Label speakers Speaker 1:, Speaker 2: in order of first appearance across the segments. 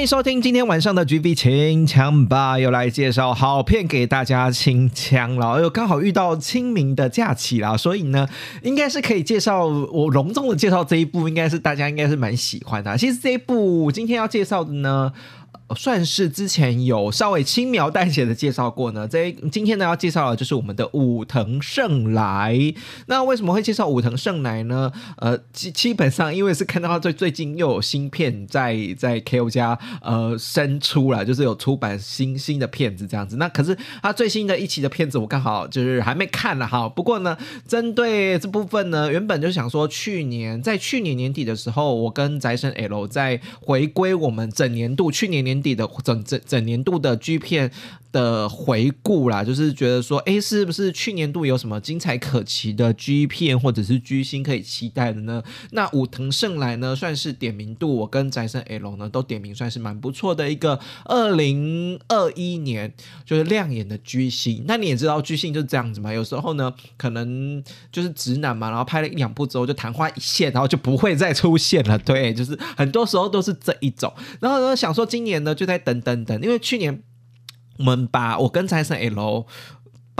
Speaker 1: 欢迎收听今天晚上的 GB 清枪吧，又来介绍好片给大家清枪了。又刚好遇到清明的假期啦，所以呢，应该是可以介绍我隆重的介绍这一部，应该是大家应该是蛮喜欢的。其实这一部今天要介绍的呢。算是之前有稍微轻描淡写的介绍过呢。这今天呢要介绍的就是我们的武藤胜来。那为什么会介绍武藤胜来呢？呃，基基本上因为是看到他最最近又有新片在在 KO 家呃生出了，就是有出版新新的片子这样子。那可是他最新的一期的片子我刚好就是还没看了哈。不过呢，针对这部分呢，原本就想说去年在去年年底的时候，我跟宅神 L 在回归我们整年度去年年。底的整整整年度的 G 片的回顾啦，就是觉得说，哎，是不是去年度有什么精彩可期的 G 片或者是 G 星可以期待的呢？那武藤胜来呢，算是点名度，我跟宅生 L 呢都点名，算是蛮不错的一个二零二一年就是亮眼的 G 星。那你也知道 G 星就是这样子嘛，有时候呢可能就是直男嘛，然后拍了一两部之后就昙花一现，然后就不会再出现了。对，就是很多时候都是这一种。然后呢，想说今年呢。就在等等等，因为去年我们把我跟财神 L。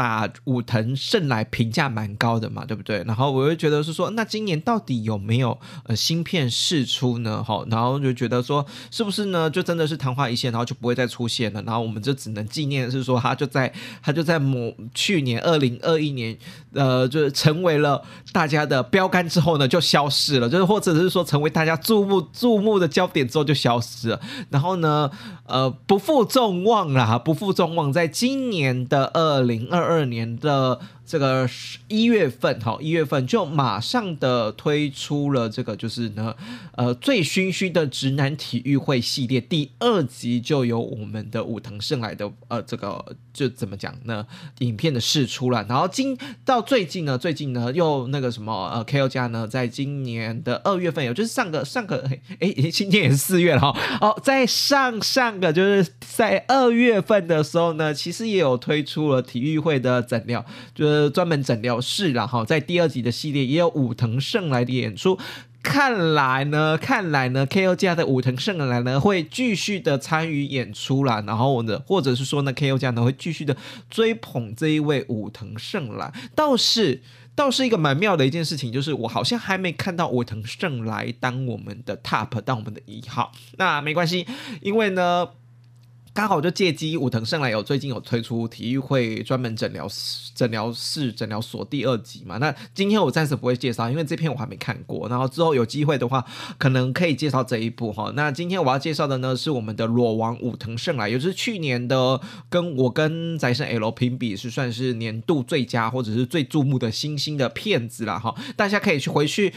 Speaker 1: 把武藤胜来评价蛮高的嘛，对不对？然后我就觉得是说，那今年到底有没有呃芯片试出呢？哈，然后就觉得说，是不是呢？就真的是昙花一现，然后就不会再出现了。然后我们就只能纪念是说，他就在他就在某去年二零二一年，呃，就是成为了大家的标杆之后呢，就消失了。就是或者是说，成为大家注目注目的焦点之后就消失了。然后呢，呃，不负众望啦，不负众望，在今年的二零二。二年的。这个一月份哈，一月份就马上的推出了这个，就是呢，呃，醉醺醺的直男体育会系列第二集就有我们的武藤胜来的呃，这个就怎么讲呢？影片的试出了，然后今到最近呢，最近呢又那个什么呃，K O 家呢，在今年的二月份，也就是上个上个哎，今天也是四月了哈，哦，在上上个就是在二月份的时候呢，其实也有推出了体育会的整料，就是。专门诊疗室然后在第二集的系列也有武藤胜来的演出。看来呢，看来呢，K O 家的武藤胜来呢会继续的参与演出啦。然后呢，或者是说呢，K O 家呢会继续的追捧这一位武藤胜来。倒是倒是一个蛮妙的一件事情，就是我好像还没看到武藤胜来当我们的 Top，当我们的一号。那没关系，因为呢。刚好就借机武藤胜来有最近有推出体育会专门诊疗诊疗室诊疗所第二集嘛？那今天我暂时不会介绍，因为这篇我还没看过。然后之后有机会的话，可能可以介绍这一部哈。那今天我要介绍的呢是我们的裸王武藤胜来，也就是去年的跟我跟宅生 L 评比是算是年度最佳或者是最注目的新兴的片子了哈。大家可以去回去。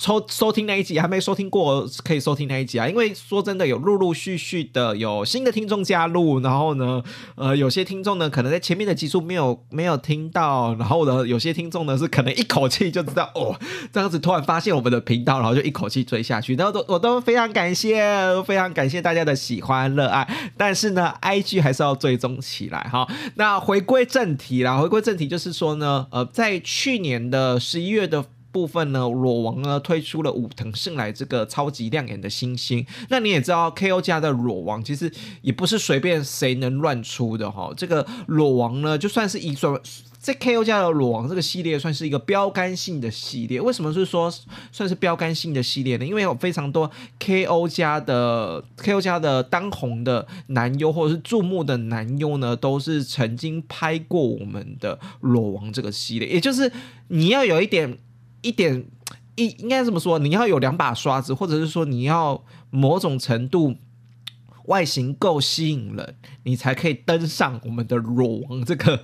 Speaker 1: 收收听那一集还没收听过，可以收听那一集啊！因为说真的，有陆陆续续的有新的听众加入，然后呢，呃，有些听众呢可能在前面的集数没有没有听到，然后呢，有些听众呢是可能一口气就知道哦，这样子突然发现我们的频道，然后就一口气追下去，然后都我都非常感谢，非常感谢大家的喜欢热爱，但是呢，IG 还是要追踪起来哈。那回归正题啦，回归正题就是说呢，呃，在去年的十一月的。部分呢，裸王呢推出了武藤胜来这个超级亮眼的新星。那你也知道，K O 家的裸王其实也不是随便谁能乱出的哈。这个裸王呢，就算是一算在 K O 家的裸王这个系列，算是一个标杆性的系列。为什么是说算是标杆性的系列呢？因为有非常多 K O 家的 K O 家的当红的男优或者是注目的男优呢，都是曾经拍过我们的裸王这个系列。也就是你要有一点。一点一应该这么说，你要有两把刷子，或者是说你要某种程度外形够吸引人，你才可以登上我们的裸王这个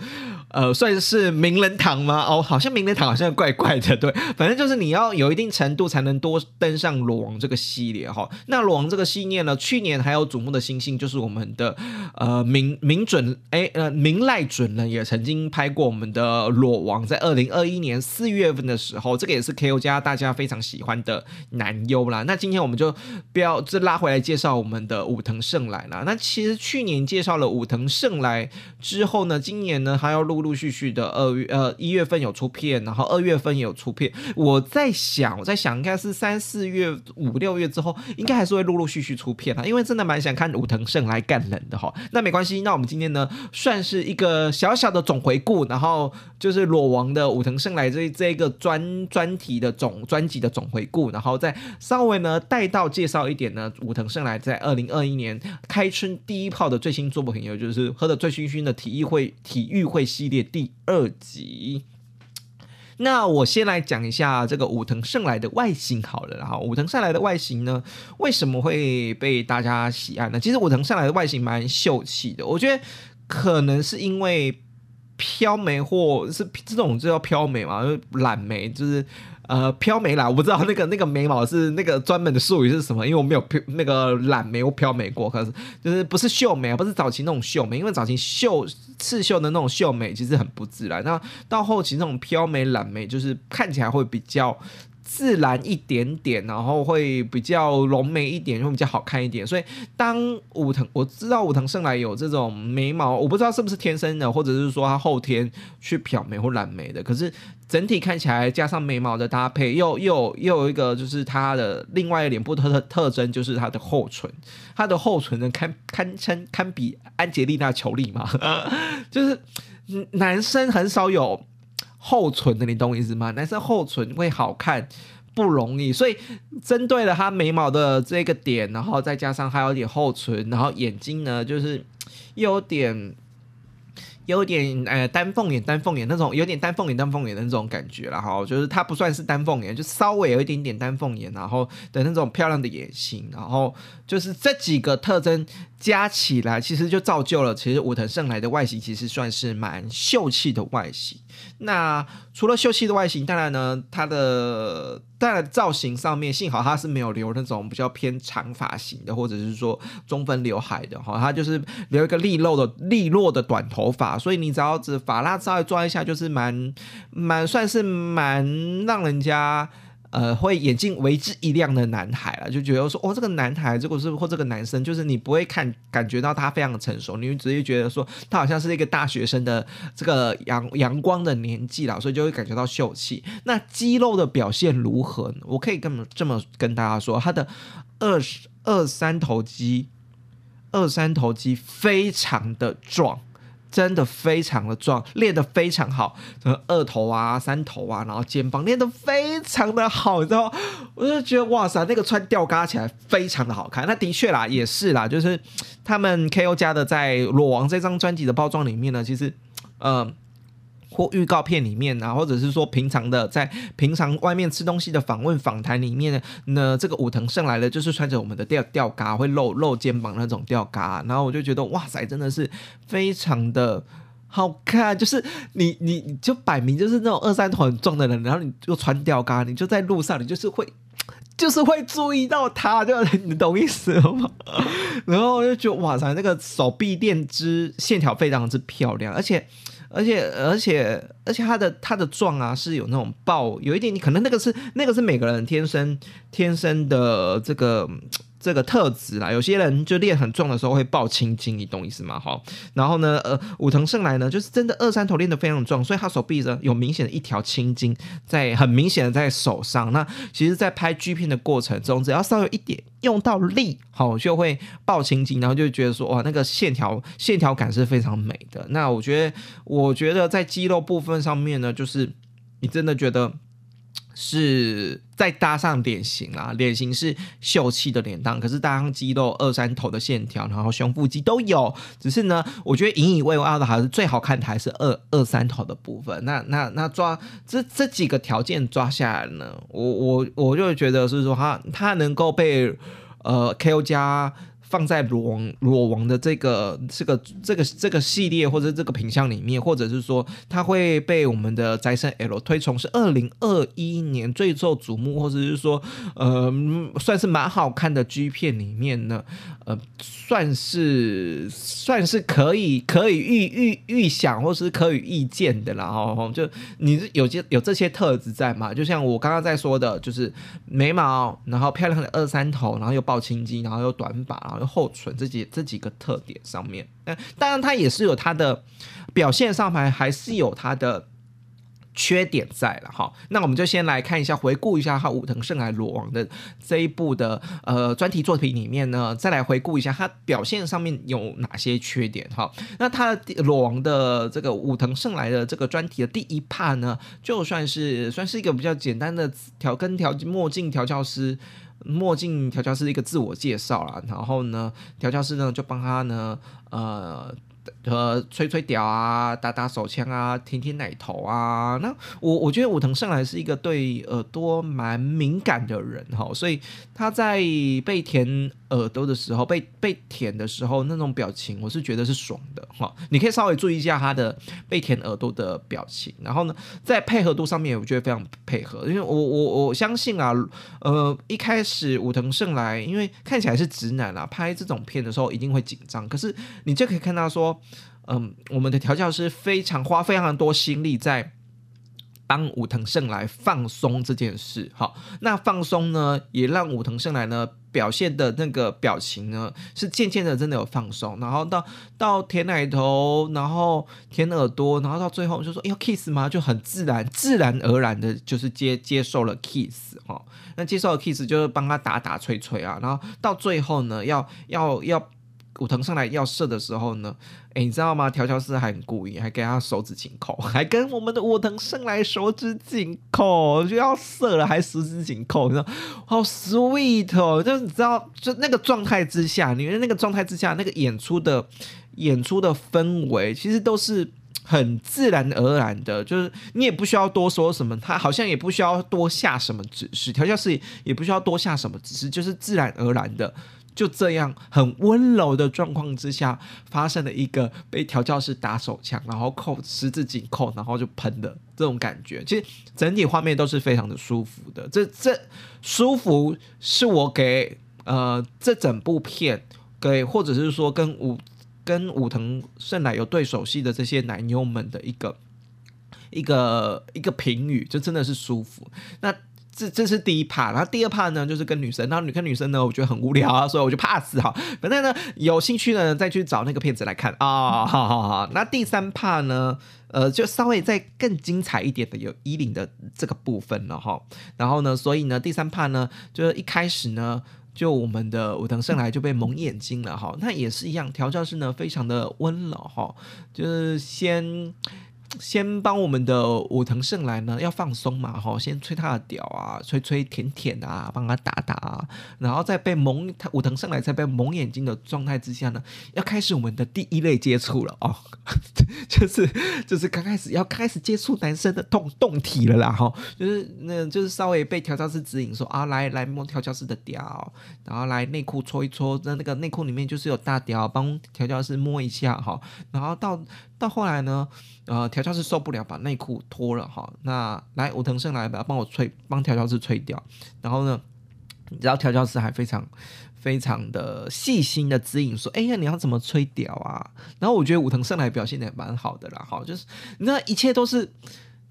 Speaker 1: 呃，算是名人堂吗？哦，好像名人堂好像怪怪的，对，反正就是你要有一定程度才能多登上裸王这个系列哈。那裸王这个系列呢，去年还有瞩目的星星就是我们的呃明明准哎呃明赖准呢也曾经拍过我们的裸王，在二零二一年四月份的时候，这个也是 KO 家大家非常喜欢的男优啦。那今天我们就不要这拉回来介绍我们的武藤胜来了。那其实去年介绍了武藤胜来之后呢，今年呢还要录陆陆续续的二月呃一月份有出片，然后二月份也有出片。我在想，我在想，应该是三四月、五六月之后，应该还是会陆陆续续出片啊，因为真的蛮想看武藤胜来干人的哈。那没关系，那我们今天呢算是一个小小的总回顾，然后就是裸王的武藤胜来这这一个专专题的总专辑的总回顾，然后再稍微呢带到介绍一点呢武藤胜来在二零二一年开春第一炮的最新作品，也就是喝的醉醺醺的体育会体育会系列第二集。那我先来讲一下这个武藤胜来的外形好了，然后武藤胜来的外形呢，为什么会被大家喜爱呢？其实武藤胜来的外形蛮秀气的，我觉得可能是因为漂眉或是这种就叫漂眉嘛，就懒眉，就是呃飘眉啦，我不知道那个那个眉毛是那个专门的术语是什么，因为我没有漂那个懒眉或漂眉过，可是就是不是秀眉，不是早期那种秀眉，因为早期秀。刺绣的那种秀眉其实很不自然，那到后期那种飘眉懒眉，就是看起来会比较自然一点点，然后会比较浓眉一点，会比较好看一点。所以当武藤我知道武藤胜来有这种眉毛，我不知道是不是天生的，或者是说他后天去漂眉或染眉的，可是。整体看起来加上眉毛的搭配，又又又有一个就是他的另外脸部特特特征，就是他的厚唇，他的厚唇呢堪堪称堪比安吉丽娜裘丽嘛，就是男生很少有厚唇的，你懂我意思吗？男生厚唇会好看不容易，所以针对了他眉毛的这个点，然后再加上还有点厚唇，然后眼睛呢就是有点。有点呃丹凤眼，丹凤眼那种有点丹凤眼，丹凤眼的那种感觉了哈，就是它不算是丹凤眼，就稍微有一点点丹凤眼，然后的那种漂亮的眼型，然后就是这几个特征加起来，其实就造就了其实武藤胜来的外形，其实算是蛮秀气的外形。那除了秀气的外形，当然呢，它的当然造型上面，幸好它是没有留那种比较偏长发型的，或者是说中分刘海的哈，它就是留一个利落的利落的短头发，所以你只要只发蜡稍微抓一下，就是蛮蛮算是蛮让人家。呃，会眼睛为之一亮的男孩了，就觉得说，哦，这个男孩，这个是或这个男生，就是你不会看感觉到他非常成熟，你会直接觉得说，他好像是一个大学生的这个阳阳光的年纪了，所以就会感觉到秀气。那肌肉的表现如何呢？我可以这么这么跟大家说，他的二十二三头肌，二三头肌非常的壮。真的非常的壮，练得非常好，什么二头啊、三头啊，然后肩膀练得非常的好，你知道？我就觉得哇塞，那个穿吊嘎起来非常的好看。那的确啦，也是啦，就是他们 KO 家的在《裸王》这张专辑的包装里面呢，其实，嗯。或预告片里面啊，或者是说平常的在平常外面吃东西的访问访谈里面呢，那这个武藤胜来了，就是穿着我们的吊吊嘎，会露露肩膀那种吊嘎，然后我就觉得哇塞，真的是非常的好看，就是你你你就摆明就是那种二三头很重的人，然后你就穿吊嘎，你就在路上，你就是会 就是会注意到他，就你懂意思了吗？然后我就觉得哇塞，那个手臂垫织线条非常之漂亮，而且。而且而且而且他的他的壮啊是有那种爆，有一点你可能那个是那个是每个人天生天生的这个。这个特质啦，有些人就练很壮的时候会爆青筋，你懂意思吗？哈，然后呢，呃，武藤胜来呢，就是真的二三头练得非常壮，所以他手臂呢有明显的一条青筋在，很明显的在手上。那其实，在拍 G 片的过程中，只要稍微一点用到力，好就会爆青筋，然后就觉得说，哇，那个线条线条感是非常美的。那我觉得，我觉得在肌肉部分上面呢，就是你真的觉得。是再搭上脸型啦，脸型是秀气的脸蛋，可是搭上肌肉二三头的线条，然后胸腹肌都有。只是呢，我觉得引以为傲的还是最好看的还是二二三头的部分。那那那抓这这几个条件抓下来呢，我我我就觉得是说他他能够被呃 KO 加。放在裸王裸王的这个这个这个这个系列或者这个品相里面，或者是说它会被我们的宅神 L 推崇是二零二一年最受瞩目，或者是说呃算是蛮好看的 G 片里面呢，呃算是算是可以可以预预预想或是可以预见的啦。哦，就你是有些有这些特质在嘛？就像我刚刚在说的，就是眉毛，然后漂亮的二三头，然后又爆青筋，然后又短发。后唇这几这几个特点上面，那当然它也是有它的表现上还还是有它的缺点在了哈。那我们就先来看一下，回顾一下他武藤胜来裸王的这一部的呃专题作品里面呢，再来回顾一下他表现上面有哪些缺点哈。那他裸王的这个武藤胜来的这个专题的第一趴呢，就算是算是一个比较简单的调跟调墨镜调教师。墨镜调教师一个自我介绍啦，然后呢，调教师呢就帮他呢，呃。和吹吹屌啊，打打手枪啊，舔舔奶头啊。那我我觉得武藤胜来是一个对耳朵蛮敏感的人哈，所以他在被舔耳朵的时候，被被舔的时候，那种表情我是觉得是爽的哈。你可以稍微注意一下他的被舔耳朵的表情，然后呢，在配合度上面，我觉得非常配合。因为我我我相信啊，呃，一开始武藤胜来，因为看起来是直男啊，拍这种片的时候一定会紧张，可是你就可以看到说。嗯，我们的调教师非常花非常多心力在帮武藤胜来放松这件事。好，那放松呢，也让武藤胜来呢表现的那个表情呢，是渐渐的真的有放松。然后到到舔奶头，然后舔耳朵，然后到最后就说要 kiss 吗？就很自然，自然而然的，就是接接受了 kiss 哈。那接受了 kiss 就是帮他打打吹吹啊。然后到最后呢，要要要。武藤上来要射的时候呢，哎，你知道吗？调教师还很故意，还给他手指紧扣，还跟我们的武藤上来手指紧扣，就要射了还十指紧扣，你知道，好 sweet 哦！就是你知道，就那个状态之下，你那个状态之下，那个演出的演出的氛围，其实都是很自然而然的，就是你也不需要多说什么，他好像也不需要多下什么指示，调教师也不需要多下什么指示，就是自然而然的。就这样很温柔的状况之下，发生了一个被调教师打手枪，然后扣十字紧扣，然后就喷的这种感觉。其实整体画面都是非常的舒服的。这这舒服是我给呃这整部片给或者是说跟武跟武藤胜乃有对手戏的这些男优们的一个一个一个评语，就真的是舒服。那。这这是第一帕然后第二帕呢，就是跟女生，然后女跟女生呢，我觉得很无聊啊，所以我就 pass 哈。反正呢，有兴趣呢，再去找那个片子来看啊。好好好，那第三帕呢，呃，就稍微再更精彩一点的，有衣领的这个部分了哈。然后呢，所以呢，第三帕呢，就是一开始呢，就我们的武藤胜来就被蒙眼睛了哈。那也是一样，调教师呢，非常的温柔哈，就是先。先帮我们的武藤胜来呢，要放松嘛，哈，先吹他的屌啊，吹吹舔舔啊，帮他打打啊，然后在被蒙他武藤胜来在被蒙眼睛的状态之下呢，要开始我们的第一类接触了哦，就是就是刚开始要开始接触男生的动动体了啦，哈，就是那就是稍微被调教师指引说啊，来来摸调教师的屌，然后来内裤搓一搓，那那个内裤里面就是有大屌，帮调教师摸一下哈，然后到。到后来呢，呃，调教师受不了，把内裤脱了哈。那来武藤胜来吧，帮我吹，帮调教师吹掉。然后呢，你知道调教师还非常非常的细心的指引说：“哎呀，你要怎么吹掉啊？”然后我觉得武藤胜来表现的也蛮好的啦，哈，就是你知道一切都是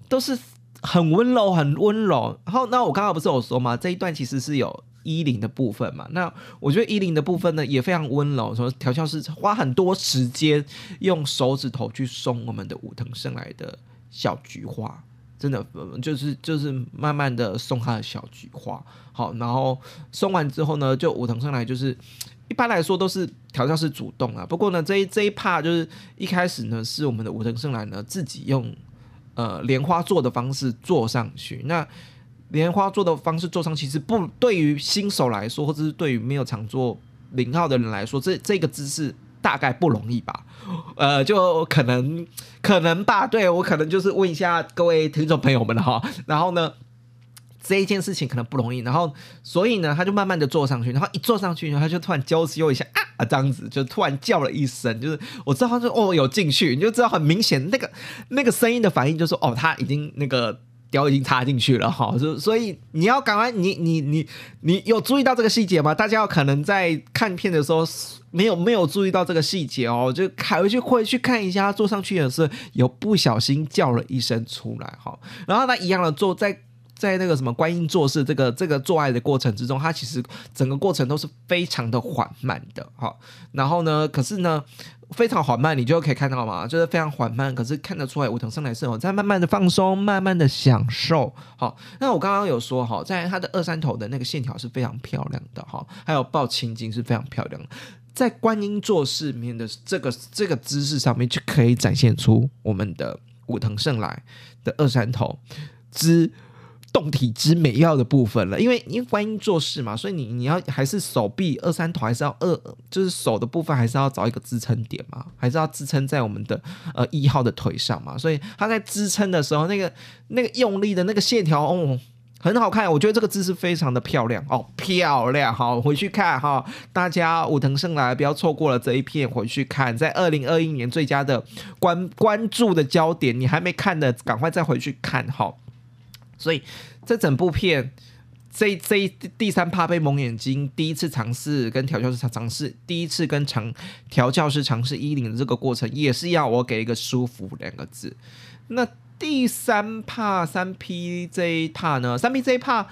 Speaker 1: 都是很温柔，很温柔。然后那我刚刚不是有说嘛？这一段其实是有。衣领的部分嘛，那我觉得衣领的部分呢也非常温柔。说调教师花很多时间用手指头去松我们的武藤胜来的小菊花，真的就是就是慢慢的松他的小菊花。好，然后松完之后呢，就武藤胜来就是一般来说都是调教师主动啊。不过呢，这一这一趴就是一开始呢是我们的武藤胜来呢自己用呃莲花座的方式坐上去。那莲花做的方式做上，其实不对于新手来说，或者是对于没有常做零号的人来说，这这个姿势大概不容易吧？呃，就可能可能吧。对我可能就是问一下各位听众朋友们哈。然后呢，这一件事情可能不容易。然后所以呢，他就慢慢的坐上去，然后一坐上去，他就突然娇羞一下啊。这样子，就突然叫了一声，就是我知道他说哦有进去，你就知道很明显那个那个声音的反应，就是哦他已经那个。脚已经插进去了哈，所所以你要赶快，你你你你有注意到这个细节吗？大家要可能在看片的时候没有没有注意到这个细节哦，就还回去会去看一下，坐上去也是有不小心叫了一声出来哈，然后他一样的坐在在那个什么观音做事这个这个做爱的过程之中，他其实整个过程都是非常的缓慢的哈，然后呢，可是呢。非常缓慢，你就可以看到嘛，就是非常缓慢，可是看得出来武藤胜来是有在慢慢的放松，慢慢的享受。好，那我刚刚有说哈，在他的二三头的那个线条是非常漂亮的哈，还有抱青筋是非常漂亮的，在观音做事面的这个这个姿势上面，就可以展现出我们的武藤胜来的二三头之。动体之美要的部分了，因为因为观音做事嘛，所以你你要还是手臂二三头还是要二，就是手的部分还是要找一个支撑点。嘛，还是要支撑在我们的呃一号的腿上嘛，所以他在支撑的时候，那个那个用力的那个线条哦，很好看，我觉得这个姿势非常的漂亮哦，漂亮。好，回去看哈，大家武藤胜来不要错过了这一片，回去看，在二零二一年最佳的关关注的焦点，你还没看的，赶快再回去看哈。所以这整部片，这这第三趴被蒙眼睛，第一次尝试跟调教师尝试，第一次跟尝调教师尝试衣领的这个过程，也是要我给一个舒服两个字。那第三趴三 P 这一趴呢？三 P 这一趴。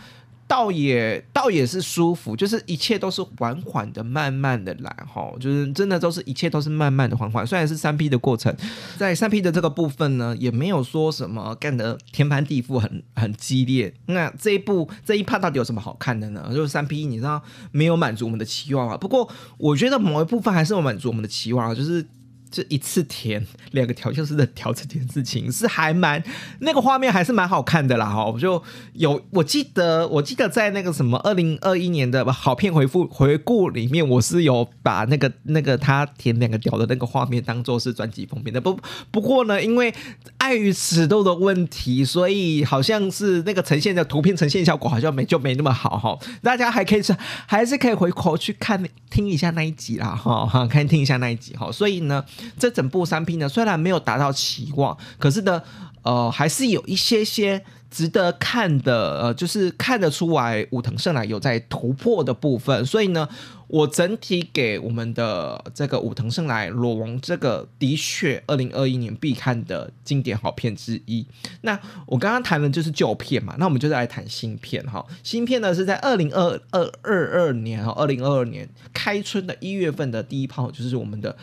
Speaker 1: 倒也倒也是舒服，就是一切都是缓缓的、慢慢的来哈，就是真的都是一切都是慢慢的、缓缓。虽然是三 P 的过程，在三 P 的这个部分呢，也没有说什么干得天翻地覆、很很激烈。那这一部这一趴到底有什么好看的呢？就是三 P，你知道没有满足我们的期望啊。不过我觉得某一部分还是有满足我们的期望啊，就是。这一次填两个调教师的调这件事情是还蛮那个画面还是蛮好看的啦哈，我就有我记得我记得在那个什么二零二一年的好片回复回顾里面，我是有把那个那个他填两个屌的那个画面当做是专辑封面的不不过呢，因为碍于尺度的问题，所以好像是那个呈现的图片呈现效果好像没就没那么好哈，大家还可以是还是可以回口去看听一下那一集啦哈哈，看听一下那一集哈，所以呢。这整部三 P 呢，虽然没有达到期望，可是呢，呃，还是有一些些值得看的，呃，就是看得出来武藤胜来有在突破的部分。所以呢，我整体给我们的这个武藤胜来裸王这个的确二零二一年必看的经典好片之一。那我刚刚谈的就是旧片嘛，那我们就来谈新片哈。新片呢是在二零二二二二年哈，二零二二年开春的一月份的第一炮，就是我们的。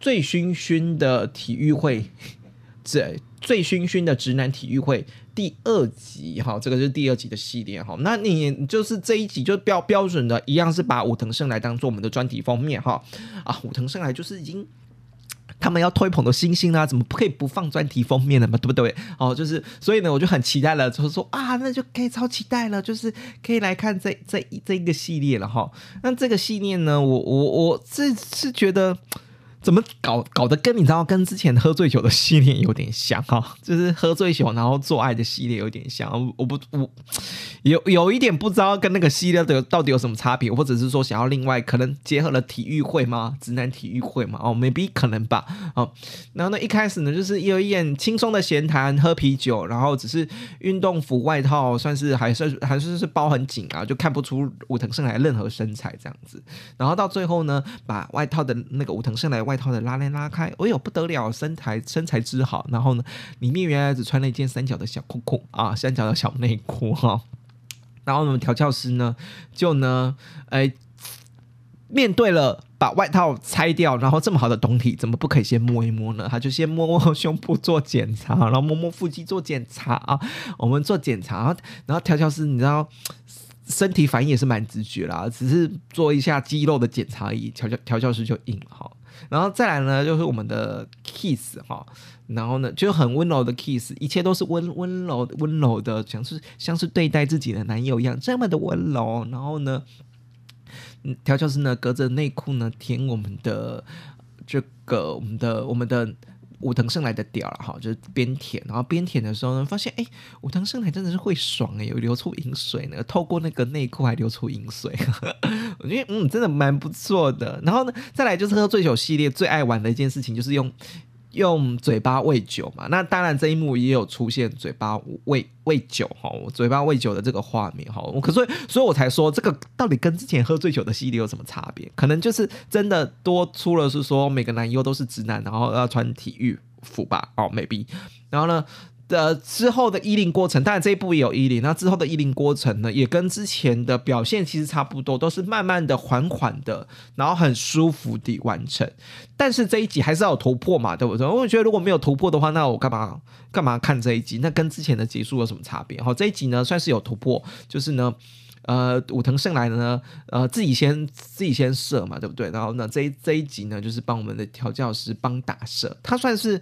Speaker 1: 醉醺醺的体育会，这醉醺醺的直男体育会第二集哈，这个是第二集的系列哈。那你就是这一集就标标准的一样是把武藤胜来当做我们的专题封面哈啊，武藤胜来就是已经 他们要推捧的星星啦，怎么可以不放专题封面了嘛？对不对？哦，就是所以呢，我就很期待了，就是说啊，那就可以超期待了，就是可以来看这这这一个系列了哈。那这个系列呢，我我我这是觉得。怎么搞搞得跟你知道跟之前喝醉酒的系列有点像哈，就是喝醉酒然后做爱的系列有点像，我不我有有一点不知道跟那个系列的到底有什么差别，或者是说想要另外可能结合了体育会吗？直男体育会吗？哦，maybe 可能吧。哦，然后呢一开始呢就是有一点轻松的闲谈，喝啤酒，然后只是运动服外套算是还是还是是包很紧啊，就看不出武藤胜来任何身材这样子。然后到最后呢，把外套的那个武藤胜来。外套的拉链拉开，哎呦不得了，身材身材之好。然后呢，里面原来只穿了一件三角的小裤裤啊，三角的小内裤哈。然后呢，调教师呢就呢，哎，面对了把外套拆掉，然后这么好的东西，怎么不可以先摸一摸呢？他就先摸摸胸部做检查，然后摸摸腹肌做检查啊。我们做检查，然后调教师你知道。身体反应也是蛮直觉啦，只是做一下肌肉的检查而已，调教调教师就硬哈。然后再来呢，就是我们的 kiss 哈，然后呢就很温柔的 kiss，一切都是温温柔温柔的，像是像是对待自己的男友一样，这么的温柔。然后呢，调教师呢隔着内裤呢舔我们的这个我们的我们的武藤胜来的屌了哈，就是边舔，然后边舔的时候呢，发现哎，武藤胜来真的是会爽哎，有流出饮水呢，透过那个内裤还流出饮水，我觉得嗯，真的蛮不错的。然后呢，再来就是喝醉酒系列最爱玩的一件事情，就是用。用嘴巴喂酒嘛？那当然这一幕也有出现嘴巴喂喂酒哈，嘴巴喂酒的这个画面哈。可所以所以我才说这个到底跟之前喝醉酒的系列有什么差别？可能就是真的多出了是说每个男优都是直男，然后要穿体育服吧？哦，maybe。然后呢？的之后的衣领过程，当然这一部也有衣领，那之后的衣领过程呢，也跟之前的表现其实差不多，都是慢慢的、缓缓的，然后很舒服地完成。但是这一集还是要有突破嘛，对不对？我觉得如果没有突破的话，那我干嘛干嘛看这一集？那跟之前的结束有什么差别？好，这一集呢算是有突破，就是呢，呃，武藤胜来的呢，呃，自己先自己先射嘛，对不对？然后呢，这一这一集呢，就是帮我们的调教师帮打射，他算是。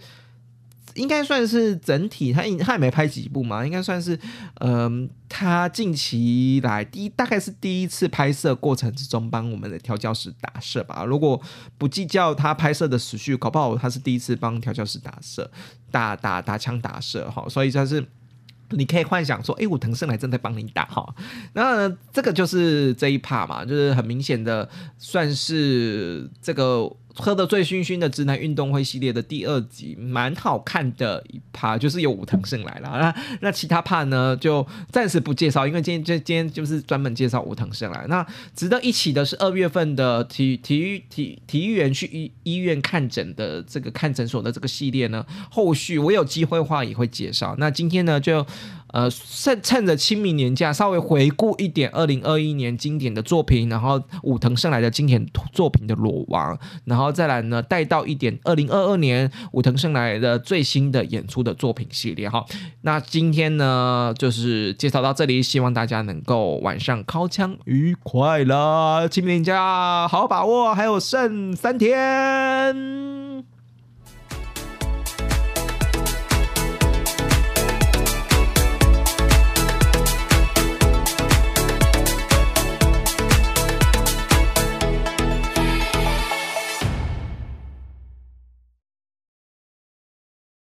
Speaker 1: 应该算是整体，他他也没拍几部嘛，应该算是，嗯，他近期来第一，大概是第一次拍摄过程之中帮我们的调教师打射吧。如果不计较他拍摄的时序，搞不好他是第一次帮调教师打射，打打打枪打射哈。所以算是你可以幻想说，哎，武藤胜来正在帮你打哈。那这个就是这一 part 嘛，就是很明显的算是这个。喝的醉醺醺的直男运动会系列的第二集，蛮好看的一趴，就是有武藤胜来了。那那其他趴呢，就暂时不介绍，因为今天这今天就是专门介绍武藤胜来。那值得一起的是二月份的体体育体体育员去医医院看诊的这个看诊所的这个系列呢，后续我有机会话也会介绍。那今天呢就。呃，趁趁着清明年假，稍微回顾一点二零二一年经典的作品，然后武藤胜来的经典作品的裸王，然后再来呢带到一点二零二二年武藤胜来的最新的演出的作品系列哈。那今天呢就是介绍到这里，希望大家能够晚上靠枪愉快了，清明年假好把握，还有剩三天。